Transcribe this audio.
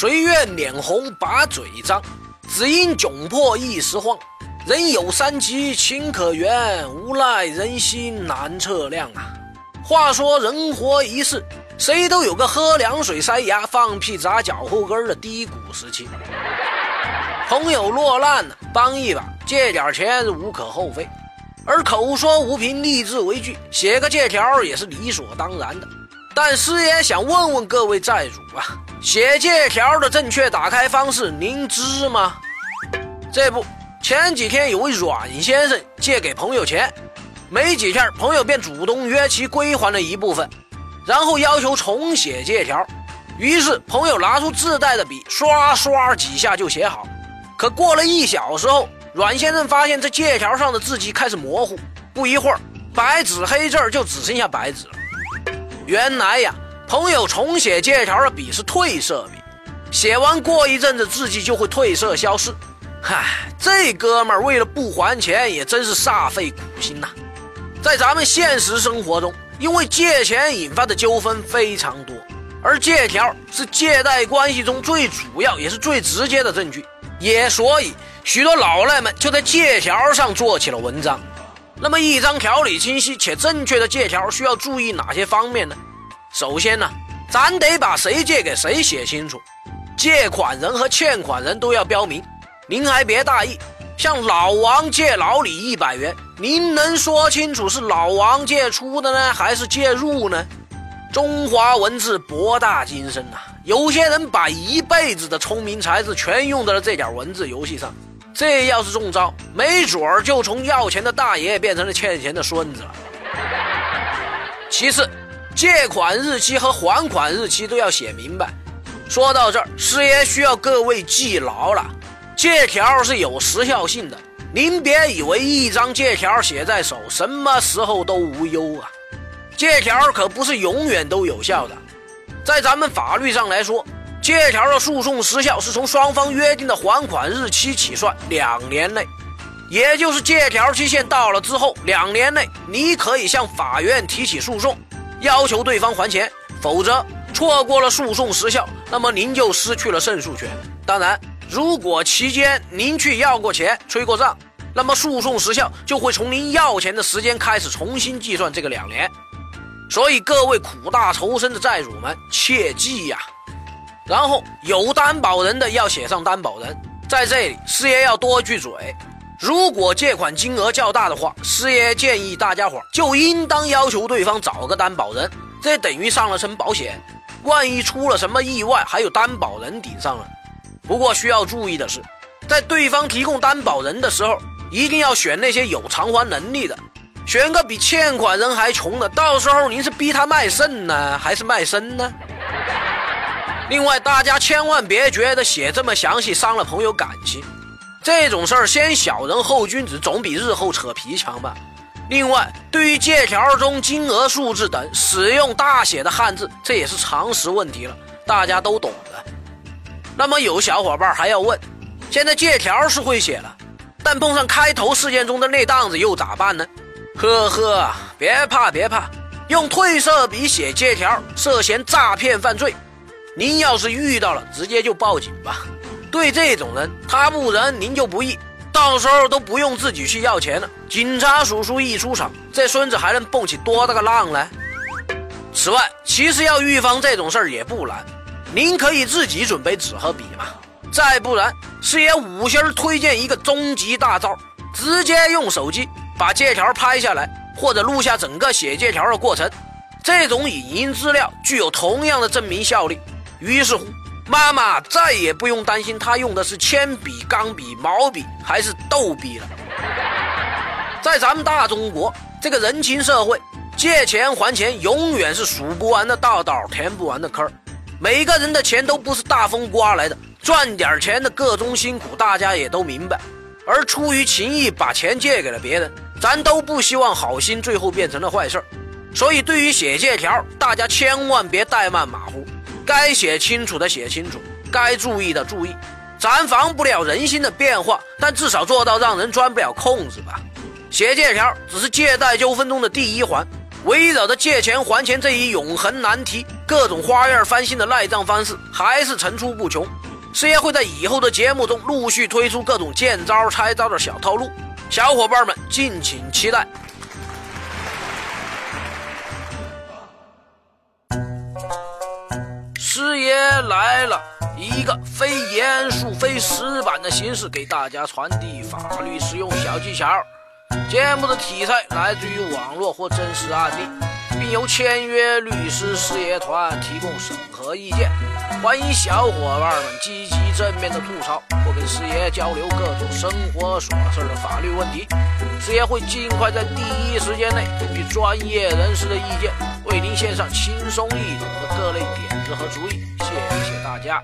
谁愿脸红把嘴张？只因窘迫一时慌。人有三急情可原，无奈人心难测量啊。话说人活一世，谁都有个喝凉水塞牙、放屁砸脚后跟的低谷时期。朋友落难了，帮一把，借点钱无可厚非。而口说无凭，立志为据，写个借条也是理所当然的。但师爷想问问各位债主啊，写借条的正确打开方式您知吗？这不，前几天有位阮先生借给朋友钱，没几天朋友便主动约其归还了一部分，然后要求重写借条。于是朋友拿出自带的笔，刷刷几下就写好。可过了一小时后，阮先生发现这借条上的字迹开始模糊，不一会儿，白纸黑字就只剩下白纸了。原来呀，朋友重写借条的笔是褪色笔，写完过一阵子字迹就会褪色消失。嗨，这哥们儿为了不还钱也真是煞费苦心呐。在咱们现实生活中，因为借钱引发的纠纷非常多，而借条是借贷关系中最主要也是最直接的证据，也所以许多老赖们就在借条上做起了文章。那么，一张条理清晰且正确的借条需要注意哪些方面呢？首先呢，咱得把谁借给谁写清楚，借款人和欠款人都要标明。您还别大意，向老王借老李一百元，您能说清楚是老王借出的呢，还是借入呢？中华文字博大精深呐，有些人把一辈子的聪明才智全用在了这点文字游戏上。这要是中招，没准儿就从要钱的大爷变成了欠钱的孙子了。其次，借款日期和还款日期都要写明白。说到这儿，师爷需要各位记牢了：借条是有时效性的，您别以为一张借条写在手，什么时候都无忧啊。借条可不是永远都有效的，在咱们法律上来说。借条的诉讼时效是从双方约定的还款日期起算，两年内，也就是借条期限到了之后，两年内你可以向法院提起诉讼，要求对方还钱，否则错过了诉讼时效，那么您就失去了胜诉权。当然，如果期间您去要过钱、催过账，那么诉讼时效就会从您要钱的时间开始重新计算这个两年。所以各位苦大仇深的债主们，切记呀！然后有担保人的要写上担保人，在这里师爷要多句嘴，如果借款金额较大的话，师爷建议大家伙就应当要求对方找个担保人，这等于上了层保险，万一出了什么意外，还有担保人顶上了。不过需要注意的是，在对方提供担保人的时候，一定要选那些有偿还能力的，选个比欠款人还穷的，到时候您是逼他卖肾呢，还是卖身呢？另外，大家千万别觉得写这么详细伤了朋友感情，这种事儿先小人后君子，总比日后扯皮强吧。另外，对于借条中金额数字等使用大写的汉字，这也是常识问题了，大家都懂的。那么有小伙伴还要问，现在借条是会写了，但碰上开头事件中的那档子又咋办呢？呵呵，别怕别怕，用褪色笔写借条涉嫌诈骗犯罪。您要是遇到了，直接就报警吧。对这种人，他不仁，您就不义，到时候都不用自己去要钱了。警察叔叔一出场，这孙子还能蹦起多大个浪来？此外，其实要预防这种事儿也不难，您可以自己准备纸和笔嘛。再不然，师爷五星推荐一个终极大招，直接用手机把借条拍下来，或者录下整个写借条的过程。这种影音资料具有同样的证明效力。于是乎，妈妈再也不用担心他用的是铅笔、钢笔、毛笔还是豆笔了。在咱们大中国这个人情社会，借钱还钱永远是数不完的道道，填不完的坑。每个人的钱都不是大风刮来的，赚点钱的个中辛苦，大家也都明白。而出于情义把钱借给了别人，咱都不希望好心最后变成了坏事所以，对于写借条，大家千万别怠慢马虎。该写清楚的写清楚，该注意的注意。咱防不了人心的变化，但至少做到让人钻不了空子吧。写借条只是借贷纠纷中的第一环，围绕着借钱还钱这一永恒难题，各种花样翻新的赖账方式还是层出不穷。事业会在以后的节目中陆续推出各种见招拆招的小套路，小伙伴们敬请期待。师爷来了，一个非严肃、非死板的形式给大家传递法律实用小技巧。节目的题材来自于网络或真实案例，并由签约律师事业团提供审核意见。欢迎小伙伴们积极正面的吐槽或跟师爷交流各种生活琐事的法律问题，师爷会尽快在第一时间内根据专业人士的意见，为您献上轻松易懂的各类点子和主意。谢谢大家。